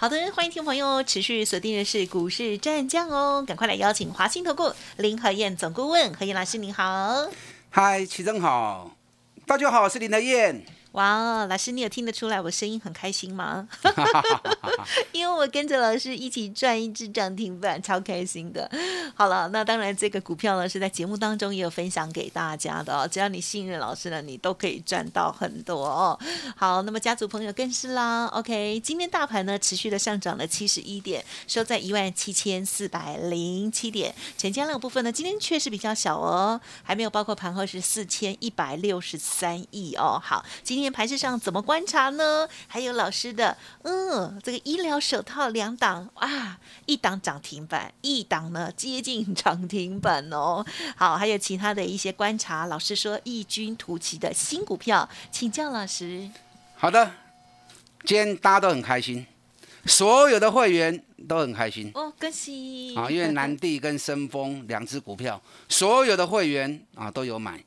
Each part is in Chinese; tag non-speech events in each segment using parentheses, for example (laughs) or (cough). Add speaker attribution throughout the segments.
Speaker 1: 好的，欢迎听众朋友持续锁定的是股市战将哦，赶快来邀请华兴投顾林和燕总顾问何燕老师，您好。
Speaker 2: 嗨，齐正好，大家好，我是林和燕。
Speaker 1: 哇，老师，你有听得出来我声音很开心吗？(laughs) 因为我跟着老师一起赚一只涨停板，超开心的。好了，那当然这个股票呢是在节目当中也有分享给大家的哦。只要你信任老师呢，你都可以赚到很多哦。好，那么家族朋友更是啦。OK，今天大盘呢持续的上涨了七十一点，收在一万七千四百零七点。成交量部分呢，今天确实比较小哦，还没有包括盘后是四千一百六十三亿哦。好，今今天盘市上怎么观察呢？还有老师的，嗯，这个医疗手套两档啊，一档涨停板，一档呢接近涨停板哦。好，还有其他的一些观察，老师说异军突起的新股票，请教老师。
Speaker 2: 好的，今天大家都很开心，所有的会员都很开心
Speaker 1: 哦，恭喜
Speaker 2: 啊！因为南地跟深丰两只股票，所有的会员啊都有买。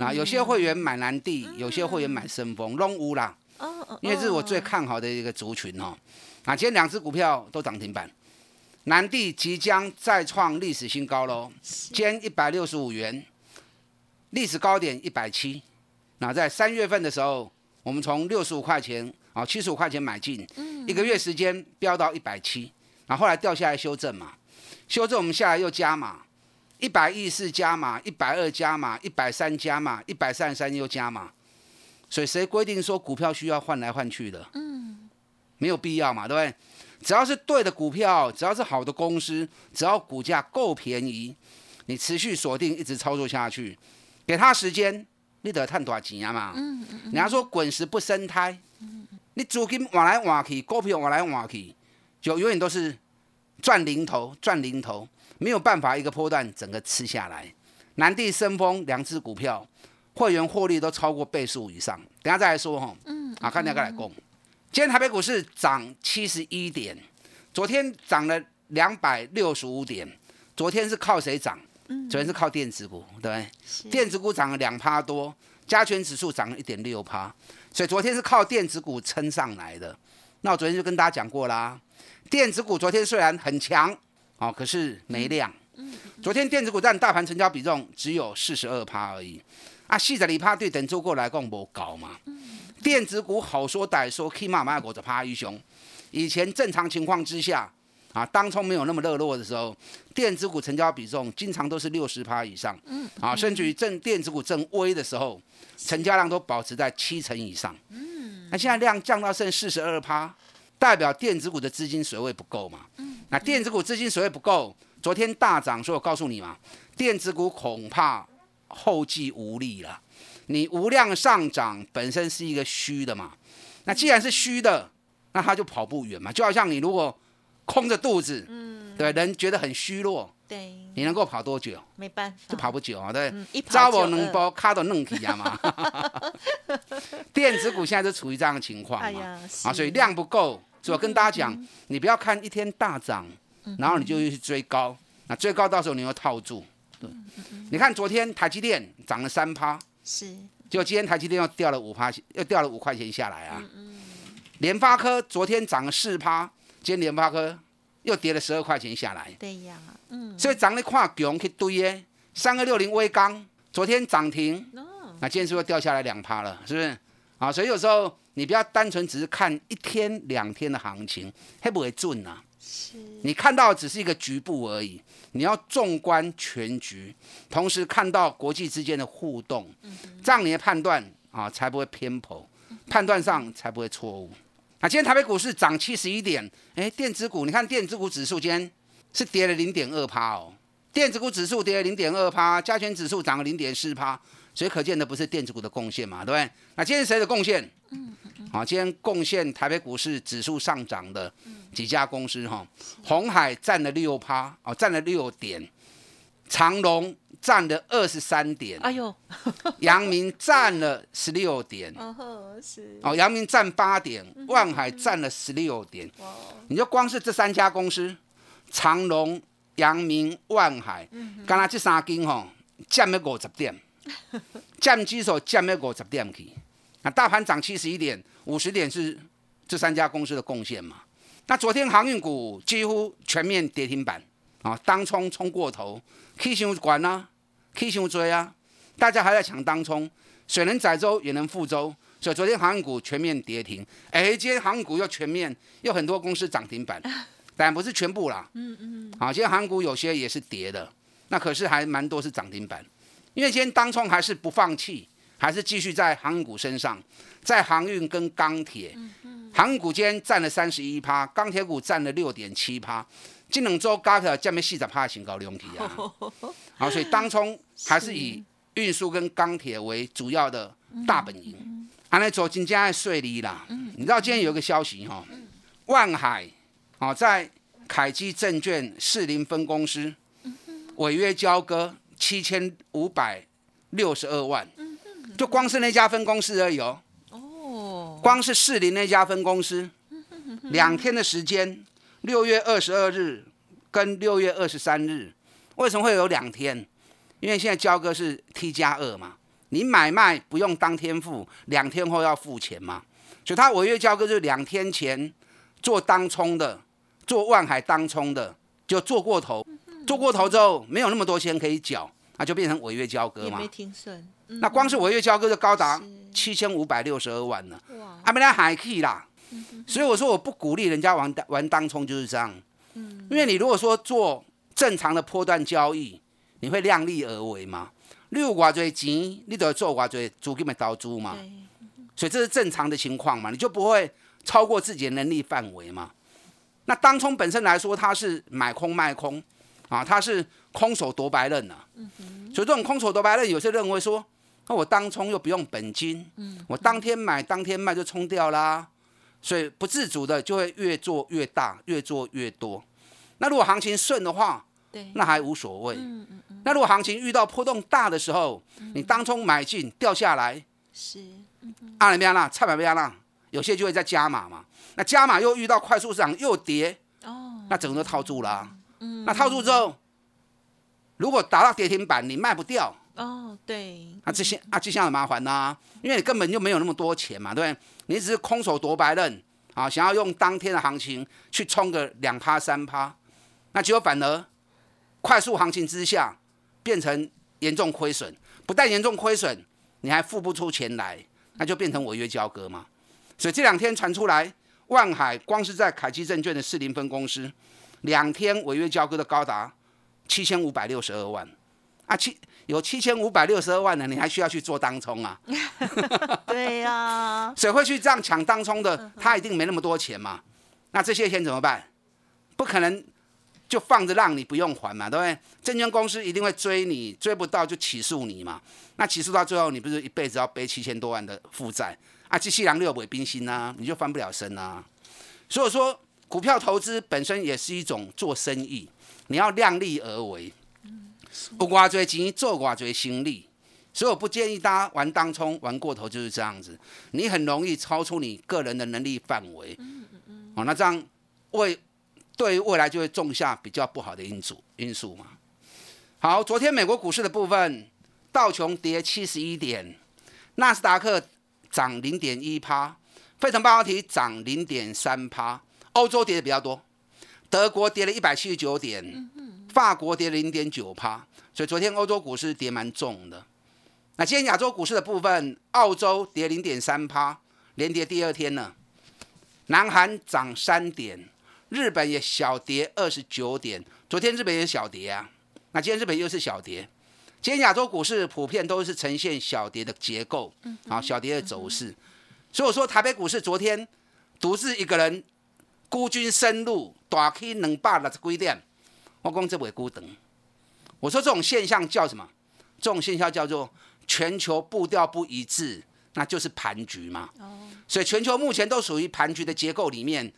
Speaker 2: 那有些会员买南地，有些会员买深丰，拢有啦。哦因为这是我最看好的一个族群哦。啊，今天两只股票都涨停板，南地即将再创历史新高喽，今天一百六十五元，历史高点一百七。那在三月份的时候，我们从六十五块钱啊七十五块钱买进，一个月时间飙到一百七，然后后来掉下来修正嘛，修正我们下来又加码。一百一四加码，一百二加码，一百三加码，一百三十三又加码，所以谁规定说股票需要换来换去的？嗯，没有必要嘛，对不对？只要是对的股票，只要是好的公司，只要股价够便宜，你持续锁定，一直操作下去，给他时间，你得赚多少钱啊嘛？嗯嗯人家说滚石不生胎，你资金往来往去，股票往来往去，就永远都是赚零头，赚零头。没有办法一个波段整个吃下来，南地升丰两只股票，会员获利都超过倍数以上。等下再来说哈，嗯，啊，看哪个来供。今天台北股市涨七十一点，昨天涨了两百六十五点。昨天是靠谁涨？昨天是靠电子股，对不对？电子股涨了两趴多，加权指数涨了一点六趴，所以昨天是靠电子股撑上来的。那我昨天就跟大家讲过啦，电子股昨天虽然很强。哦，可是没量。昨天电子股占大盘成交比重只有四十二趴而已。啊，细仔里趴对等周过来讲无高嘛。电子股好说歹说，起码买股就趴一雄。以前正常情况之下，啊，当冲没有那么热络的时候，电子股成交比重经常都是六十趴以上。嗯。啊，甚至于正电子股正微的时候，成交量都保持在七成以上。嗯。那现在量降到剩四十二趴，代表电子股的资金水位不够嘛？那电子股资金水位不够，昨天大涨，所以我告诉你嘛，电子股恐怕后继无力了。你无量上涨本身是一个虚的嘛，那既然是虚的，那它就跑不远嘛。就好像你如果空着肚子，嗯，对，人觉得很虚弱，
Speaker 1: 对，
Speaker 2: 你能够跑多久？
Speaker 1: 没办法，
Speaker 2: 就跑不久啊，对，扎我能包卡都弄起啊嘛。(laughs) 电子股现在就处于这样的情况嘛，啊，所以量不够。所以我跟大家讲，你不要看一天大涨，然后你就去追高，那追高到时候你又套住。对，你看昨天台积电涨了三趴，
Speaker 1: 是，
Speaker 2: 结果今天台积电又掉了五趴，又掉了五块钱下来啊。联发科昨天涨了四趴，今天联发科又跌了十二块钱下来。
Speaker 1: 对呀，嗯。
Speaker 2: 所以涨了跨强去堆耶，三二六零微钢昨天涨停，那今天是不是掉下来两趴了？是不是？啊，所以有时候。你不要单纯只是看一天两天的行情，会不会准呢？是，你看到只是一个局部而已，你要纵观全局，同时看到国际之间的互动，这样你的判断啊才不会偏颇，判断上才不会错误。那今天台北股市涨七十一点，哎，电子股，你看电子股指数今天是跌了零点二趴哦，电子股指数跌了零点二趴，加权指数涨了零点四趴，所以可见的不是电子股的贡献嘛，对不对？那今天谁的贡献？嗯。好，今天贡献台北股市指数上涨的几家公司哈，红海占了六趴，哦，占了六点，长隆占了二十三点，哎呦，(laughs) 阳明占了十六点，哦是，哦，阳明占八点，万海占了十六点，你就光是这三家公司，长隆、阳明、万海，刚才这三间吼，占了五十点，(laughs) 占指数占了五十点去，那大盘涨七十一点，五十点是这三家公司的贡献嘛？那昨天航运股几乎全面跌停板。啊，当冲冲过头，K 线管啊，K 线追啊，大家还在抢当冲，水能载舟也能覆舟，所以昨天航运股全面跌停，哎，今天航运股又全面，又很多公司涨停板，(laughs) 但不是全部啦，嗯嗯，啊，今天航运股有些也是跌的，那可是还蛮多是涨停板，因为今天当冲还是不放弃，还是继续在航运股身上，在航运跟钢铁，航运股今天占了三十一趴，钢铁股占了六点七趴。这两周加起来，这么四十趴新高量体啊！(laughs) 好，所以当冲还是以运输跟钢铁为主要的大本营。安尼做真正爱顺利啦。你知道今天有一个消息哈，万海哦在凯基证券士林分公司违约交割七千五百六十二万，就光是那家分公司而已哦。哦，光是士林那家分公司，两天的时间。六月二十二日跟六月二十三日，为什么会有两天？因为现在交割是 T 加二嘛，你买卖不用当天付，两天后要付钱嘛，所以他违约交割就是两天前做当冲的，做万海当冲的就做过头，做过头之后没有那么多钱可以缴，那就变成违约交割嘛。
Speaker 1: 没听顺。
Speaker 2: 那光是违约交割就高达七千五百六十二万了。哇！还没来海气啦。所以我说我不鼓励人家玩玩当冲就是这样，嗯，因为你如果说做正常的波段交易，你会量力而为嘛？你有偌多钱，你都要做偌多租金的投资嘛，所以这是正常的情况嘛，你就不会超过自己的能力范围嘛。那当冲本身来说，它是买空卖空啊，它是空手夺白刃呐，所以这种空手夺白刃，有些认为说，那我当冲又不用本金，嗯，我当天买当天卖就冲掉啦。所以不自主的就会越做越大，越做越多。那如果行情顺的话，对，那还无所谓。嗯嗯嗯。那如果行情遇到波动大的时候，你当冲买进掉下来，是，阿里边啦，菜板边啦，有些就会在加码嘛。那加码又遇到快速市场又跌，哦，那整个都套住了。嗯。那套住之后，如果达到跌停板，你卖不掉。哦，
Speaker 1: 对。
Speaker 2: 那这些啊，这些很麻烦呐，因为你根本就没有那么多钱嘛，对不对？你只是空手夺白刃啊，想要用当天的行情去冲个两趴三趴，那结果反而快速行情之下变成严重亏损，不但严重亏损，你还付不出钱来，那就变成违约交割嘛。所以这两天传出来，万海光是在凯基证券的四零分公司，两天违约交割的高达七千五百六十二万啊七。有七千五百六十二万呢，你还需要去做当冲啊？(laughs)
Speaker 1: 对呀，
Speaker 2: 谁会去这样抢当冲的？他一定没那么多钱嘛。那这些钱怎么办？不可能就放着让你不用还嘛，对不对？证券公司一定会追你，追不到就起诉你嘛。那起诉到最后，你不是一辈子要背七千多万的负债啊？机器人六尾冰心呐，你就翻不了身啊。所以说，股票投资本身也是一种做生意，你要量力而为。不挖掘钱，做挖掘心力，所以我不建议大家玩当冲，玩过头就是这样子，你很容易超出你个人的能力范围。嗯嗯嗯。哦，那这样未对未来就会种下比较不好的因素因素嘛。好，昨天美国股市的部分，道琼跌七十一点，纳斯达克涨零点一趴，费城半导体涨零点三趴，欧洲跌的比较多，德国跌了一百七十九点。法国跌零点九趴，所以昨天欧洲股市跌蛮重的。那今天亚洲股市的部分，澳洲跌零点三趴，连跌第二天了。南韩涨三点，日本也小跌二十九点。昨天日本也小跌啊，那今天日本又是小跌。今天亚洲股市普遍都是呈现小跌的结构，啊，小跌的走势。所以我说台北股市昨天独自一个人孤军深入，打开两百六十几点。我讲这尾孤等，我说这种现象叫什么？这种现象叫做全球步调不一致，那就是盘局嘛。哦。所以全球目前都属于盘局的结构里面。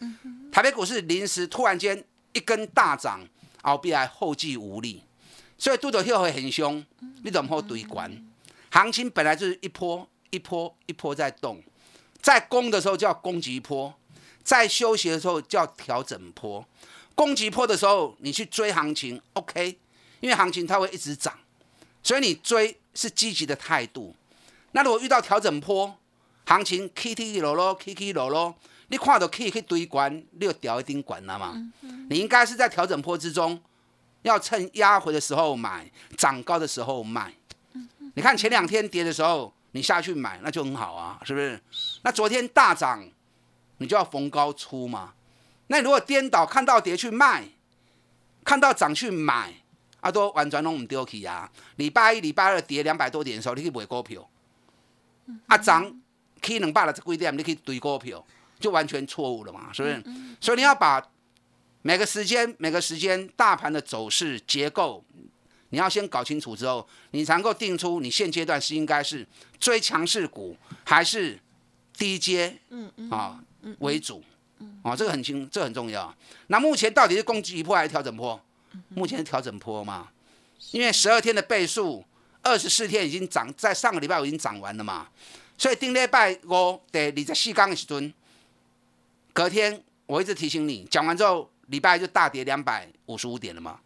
Speaker 2: 台北股市临时突然间一根大涨，后必来后继无力。所以拄到后会很凶，你怎么好堆关？行情本来就是一波一波一波在动，在攻的时候叫攻击波，在休息的时候叫调整波。攻击波的时候，你去追行情，OK，因为行情它会一直涨，所以你追是积极的态度。那如果遇到调整波，行情起起落落，起起落落，你看到可以去堆关，你就掉一丁管了嘛。你应该是在调整波之中，要趁压回的时候买，涨高的时候卖。你看前两天跌的时候，你下去买，那就很好啊，是不是？那昨天大涨，你就要逢高出嘛。那如果颠倒，看到跌去卖，看到涨去买，啊，都完全拢唔丢弃啊。礼拜一、礼拜二跌两百多点的时候，你去买股票，啊涨起两百六十几点，你去堆股票，就完全错误了嘛，是不是？所以你要把每个时间、每个时间大盘的走势结构。你要先搞清楚之后，你才能够定出你现阶段是应该是追强势股还是低阶，嗯嗯啊为主，啊这个很清，这很重要。那目前到底是攻击波还是调整波？目前是调整波嘛，因为十二天的倍数，二十四天已经涨，在上个礼拜我已经涨完了嘛，所以顶礼拜五第二十四天的时阵，隔天我一直提醒你，讲完之后礼拜就大跌两百五十五点了嘛。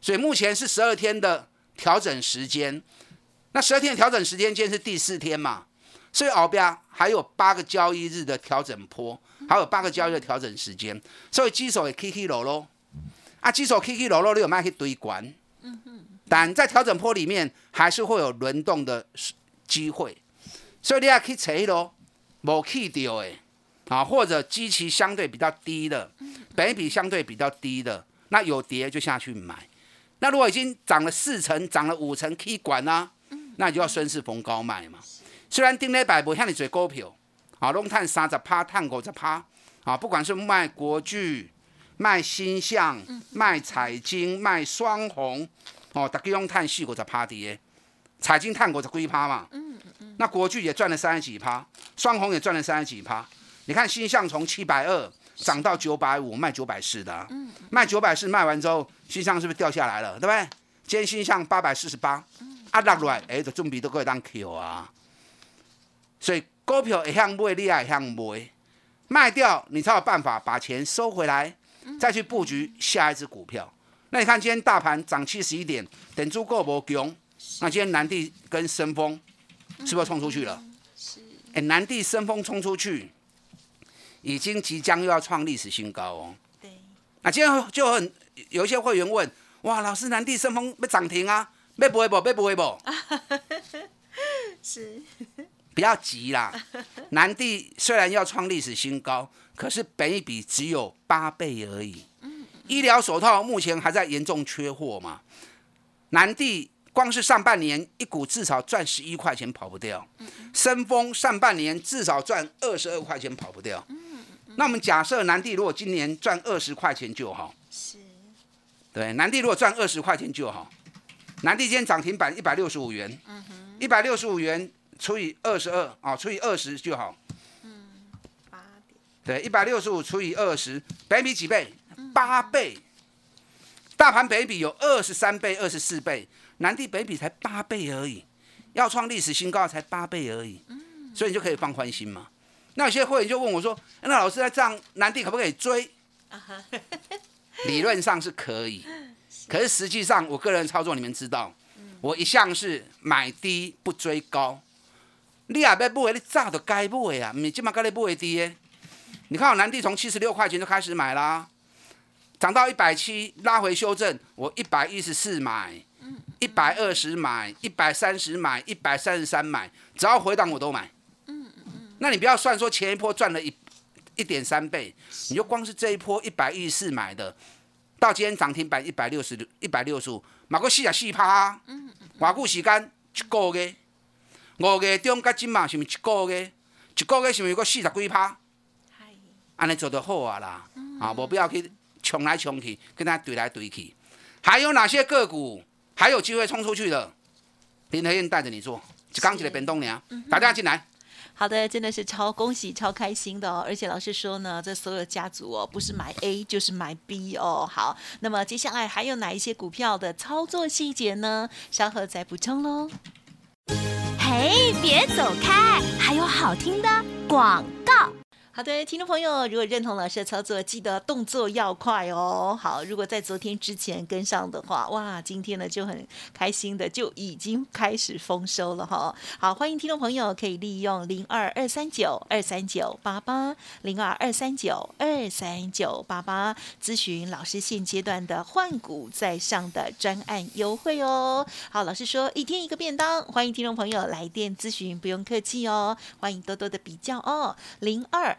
Speaker 2: 所以目前是十二天的调整时间，那十二天的调整时间今天是第四天嘛，所以后边还有八个交易日的调整坡，还有八个交易的调整时间，所以基手也 K K 落落，啊基手 K K 落落你有卖去堆管，嗯但在调整坡里面还是会有轮动的机会，所以你要去找咯，无去掉的啊，或者基期相对比较低的，本比相对比较低的，那有跌就下去买。那如果已经涨了四成、涨了五成，可以管啊，那你就要顺势逢高卖嘛。虽然丁磊百不像你做股票，啊，拢探三十趴、探五十趴，啊，不管是卖国巨、卖新象、卖彩金、卖双红，哦，大家拢探四五十趴的，彩金探五十几趴嘛。嗯嗯那国巨也赚了三十几趴，双红也赚了三十几趴。你看新象从七百二。涨到九百五，卖九百四的，卖九百四，卖完之后，新象是不是掉下来了？对不对？今天新象八百四十八，啊落来，哎，就准备都可以当 Q 啊。所以股票会向买，你也向买，卖掉你才有办法把钱收回来，再去布局下一只股票。那你看今天大盘涨七十一点，等住够不强？那今天南地跟深丰是不是冲出去了？是。哎，南地深丰冲出去。已经即将又要创历史新高哦。对。那今天就很有一些会员问：哇，老师，南地升风被涨停啊？要不会不？要不会不？(laughs) 是。不要急啦。(laughs) 南地虽然要创历史新高，可是本一比只有八倍而已。嗯。医疗手套目前还在严重缺货嘛？南地光是上半年一股至少赚十一块钱跑不掉。嗯。升风上半年至少赚二十二块钱跑不掉。嗯。那我们假设南地如果今年赚二十块钱就好，是，对，南地如果赚二十块钱就好，南地今天涨停板一百六十五元，一百六十五元除以二十二啊，除以二十就好，嗯，八点，对，一百六十五除以二十，北比几倍？八倍，大盘北比有二十三倍、二十四倍，南地北比才八倍而已，要创历史新高才八倍而已，嗯，所以你就可以放宽心嘛。那有些会员就问我说：“那老师，那这样南地可不可以追？”理论上是可以，(laughs) 可是实际上我个人操作，你们知道，我一向是买低不追高。你也要买，你早就该买啊！你今嘛该你买低。你看我南地从七十六块钱就开始买啦，涨到一百七，拉回修正，我一百一十四买，一百二十买，一百三十买，一百三十三买，只要回档我都买。那你不要算说前一波赚了一一点三倍，你就光是这一波一百一十四买的，到今天涨停板一百六十六一百六十五，买个四十四趴，嗯嗯，偌久时间一个月，五月中到今嘛是咪一个月，一个月是咪个四十几趴？安尼做得好啊啦，啊，无必要去冲来冲去，跟他怼来怼去。还有哪些个股还有机会冲出去的？林德燕带着你做，刚起来变动呢，大家进来。
Speaker 1: 好的，真的是超恭喜、超开心的哦！而且老师说呢，这所有家族哦，不是买 (laughs) A 就是买 B 哦。好，那么接下来还有哪一些股票的操作细节呢？稍后再补充喽。
Speaker 3: 嘿，别走开，还有好听的广告。
Speaker 1: 好的，听众朋友，如果认同老师的操作，记得动作要快哦。好，如果在昨天之前跟上的话，哇，今天呢就很开心的就已经开始丰收了哈。好，欢迎听众朋友可以利用零二二三九二三九八八零二二三九二三九八八咨询老师现阶段的换股在上的专案优惠哦。好，老师说一天一个便当，欢迎听众朋友来电咨询，不用客气哦。欢迎多多的比较哦，零二。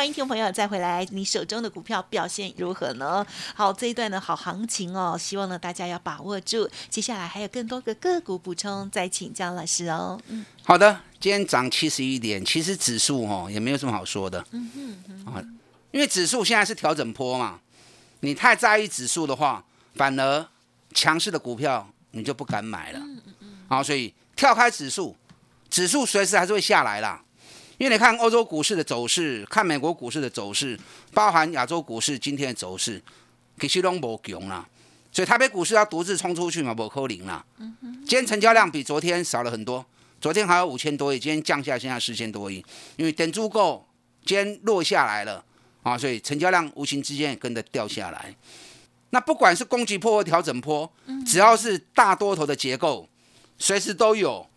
Speaker 1: 欢迎听众朋友再回来，你手中的股票表现如何呢？好，这一段的好行情哦，希望呢大家要把握住。接下来还有更多个个股补充，再请教老师哦。
Speaker 2: 嗯，好的，今天涨七十一点，其实指数哦也没有什么好说的。嗯哼，啊，因为指数现在是调整坡嘛，你太在意指数的话，反而强势的股票你就不敢买了。嗯嗯嗯。好，所以跳开指数，指数随时还是会下来啦。因为你看欧洲股市的走势，看美国股市的走势，包含亚洲股市今天的走势，其实都无强啦。所以台北股市要独自冲出去嘛，无可能啦。今天成交量比昨天少了很多，昨天还有五千多亿，今天降下现在四千多亿。因为等足够，今天落下来了啊，所以成交量无形之间也跟着掉下来。那不管是攻击波或调整波，只要是大多头的结构，随时都有。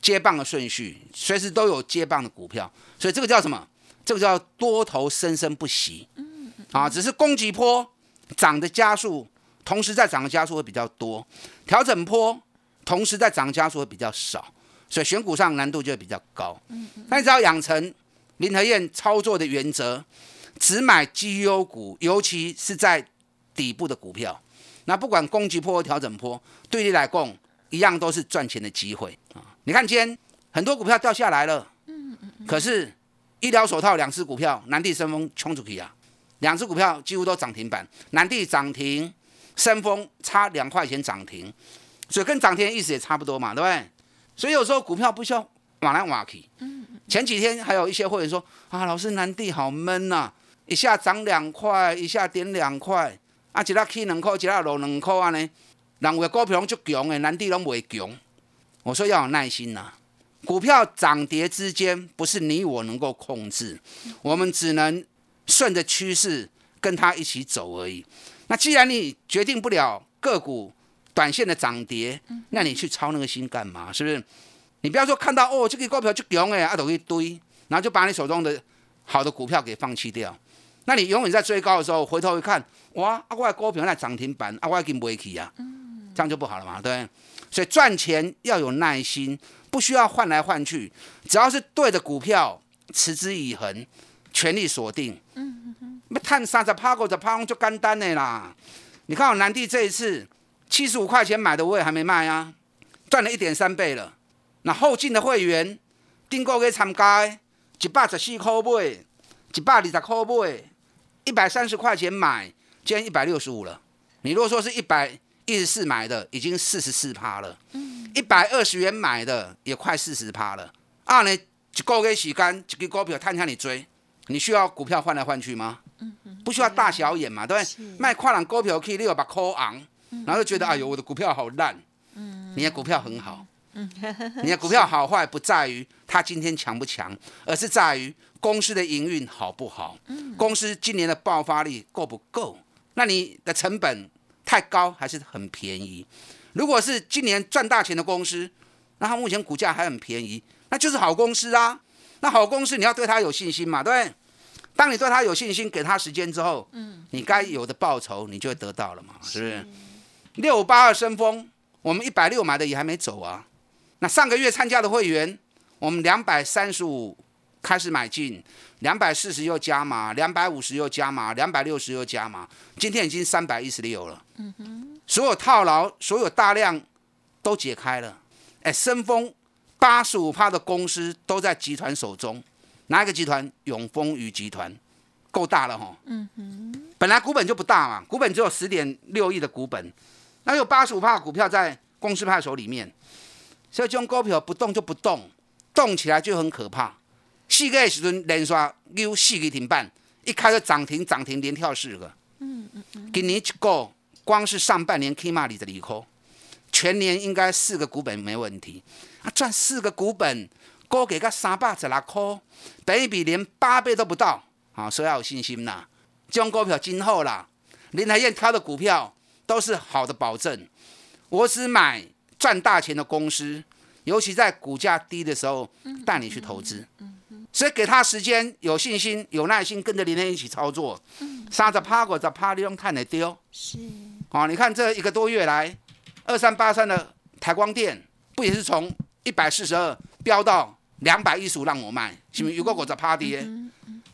Speaker 2: 接棒的顺序，随时都有接棒的股票，所以这个叫什么？这个叫多头生生不息。啊，只是攻击坡涨的加速，同时在涨的加速会比较多；调整坡同时在涨加速会比较少，所以选股上难度就会比较高。嗯那你只要养成林和燕操作的原则，只买绩优股，尤其是在底部的股票。那不管攻击坡或调整坡，对你来讲一样都是赚钱的机会啊。你看，今天很多股票掉下来了，嗯嗯可是医疗手套两只股票，南地升风冲出去啊，两只股票几乎都涨停板，南地涨停，升风差两块钱涨停，所以跟涨停的意思也差不多嘛，对不对？所以有时候股票不需要往来往去。嗯嗯。前几天还有一些会员说啊，老师南地好闷呐，一下涨两块，一下跌两块，啊，一下起两块，一下落两块啊呢，人为股票拢足强的，南地拢未强。我说要有耐心呐，股票涨跌之间不是你我能够控制，我们只能顺着趋势跟它一起走而已。那既然你决定不了个股短线的涨跌，那你去操那个心干嘛？是不是？你不要说看到哦，这个股票就强哎，啊都一堆，然后就把你手中的好的股票给放弃掉。那你永远在追高的时候回头一看，哇，啊我的股票在涨停板，啊我已经没去啊，这样就不好了嘛，对。所以赚钱要有耐心，不需要换来换去，只要是对的股票，持之以恒，全力锁定。嗯嗯嗯。那探三十趴、五十趴就简单的啦。你看我南帝这一次七十五块钱买的，我也还没卖啊，赚了一点三倍了。那后进的会员订购给参加，一百十四块买，一百二十块买，一百三十块钱买，今天一百六十五了。你如果说是一百。一十四买的已经四十四趴了，一百二十元买的也快四十趴了。二呢，一个月时间，一个股票探向你追，你需要股票换来换去吗？不需要大小眼嘛，对不对？卖跨栏股票可以六百块昂，然后就觉得哎呦我的股票好烂，你的股票很好，你的股票好坏不在于它今天强不强，而是在于公司的营运好不好，公司今年的爆发力够不够，那你的成本太高还是很便宜？如果是今年赚大钱的公司，那它目前股价还很便宜，那就是好公司啊。那好公司你要对它有信心嘛，对不对？当你对它有信心，给它时间之后，嗯，你该有的报酬你就会得到了嘛，是不是？六八二升风，我们一百六买的也还没走啊。那上个月参加的会员，我们两百三十五开始买进，两百四十又加码，两百五十又加码，两百六十又加码，今天已经三百一十六了。嗯哼，所有套牢，所有大量都解开了。哎，深丰八十五趴的公司都在集团手中，哪一个集团？永丰余集团，够大了哈。嗯哼，本来股本就不大嘛，股本只有十点六亿的股本。那有八十五帕股票在公司派手里面，所以这种股票不动就不动，动起来就很可怕。四个时阵连续有四个停板，一开个涨停涨停连跳四个。嗯嗯嗯。今年一个光是上半年起码里的利空，全年应该四个股本没问题。啊，赚四个股本，高给个三百十六块，等于比连八倍都不到。啊，所以要有信心呐。这种股票今后啦，林海燕挑的股票。都是好的保证，我只买赚大钱的公司，尤其在股价低的时候带你去投资，所以给他时间，有信心，有耐心，跟着林天一起操作，嗯杀着趴过着趴，利用碳来丢，是，哦，你看这一个多月来，二三八三的台光电不也是从一百四十二飙到两百一十五让我卖，是不是？如果我在趴跌，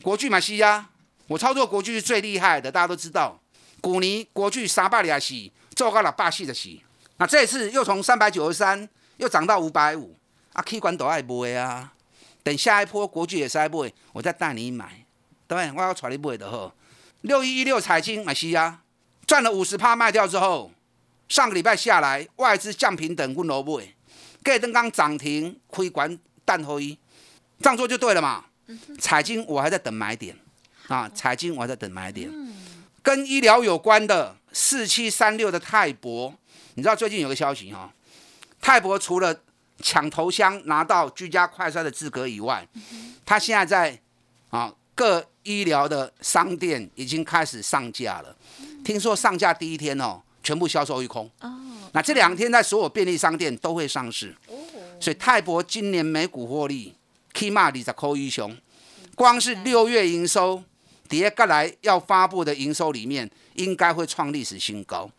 Speaker 2: 国巨买西呀，我操作国巨是最厉害的，大家都知道。古尼国巨三百二十，做到了八四的起。那这次又从三百九十三又涨到五百五，啊，K 管都爱买啊。等下一波国际也是爱买，我再带你买，对我要带你买的好。六一一六彩金买西啊，赚了五十趴卖掉之后，上个礼拜下来外资降平等，我老买。盖登刚涨停，亏管淡后一，这样做就对了嘛。彩金我还在等买点啊，彩金我还在等买点。跟医疗有关的四七三六的泰博，你知道最近有个消息哈，泰博除了抢头香拿到居家快筛的资格以外，他现在在啊各医疗的商店已经开始上架了。听说上架第一天哦，全部销售一空。哦，那这两天在所有便利商店都会上市。哦，所以泰博今年每股获利起码二十块以上，光是六月营收。底下来要发布的营收里面，应该会创历史新高。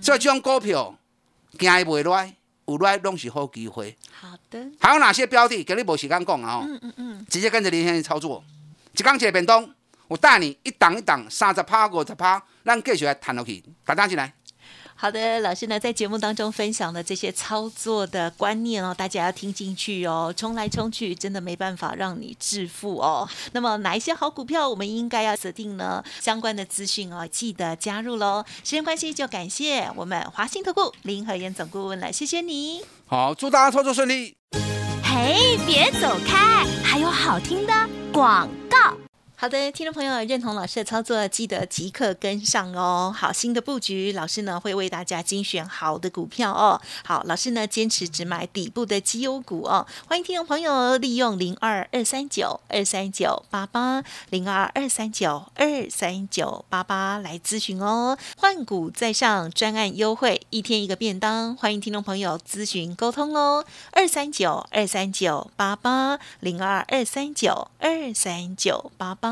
Speaker 2: 所以这种股票，惊伊未来，有来拢是好机会。
Speaker 1: 好的。
Speaker 2: 还有哪些标的？给你无时间讲啊！嗯嗯嗯。直接跟着林先生操作。一钢铁变动，我带你一档一档，三十趴五十趴，咱继续来谈落去。大家进来。
Speaker 1: 好的，老师呢在节目当中分享的这些操作的观念哦，大家要听进去哦。冲来冲去，真的没办法让你致富哦。那么哪一些好股票我们应该要锁定呢？相关的资讯哦，记得加入喽。时间关系，就感谢我们华信投顾林和燕总顾问了，谢谢你。
Speaker 2: 好，祝大家操作顺利。
Speaker 3: 嘿，别走开，还有好听的广告。
Speaker 1: 好的，听众朋友认同老师的操作，记得即刻跟上哦。好，新的布局，老师呢会为大家精选好的股票哦。好，老师呢坚持只买底部的绩优股哦。欢迎听众朋友利用零二二三九二三九八八零二二三九二三九八八来咨询哦。换股再上专案优惠，一天一个便当，欢迎听众朋友咨询沟通哦。二三九二三九八八零二二三九二三九八八。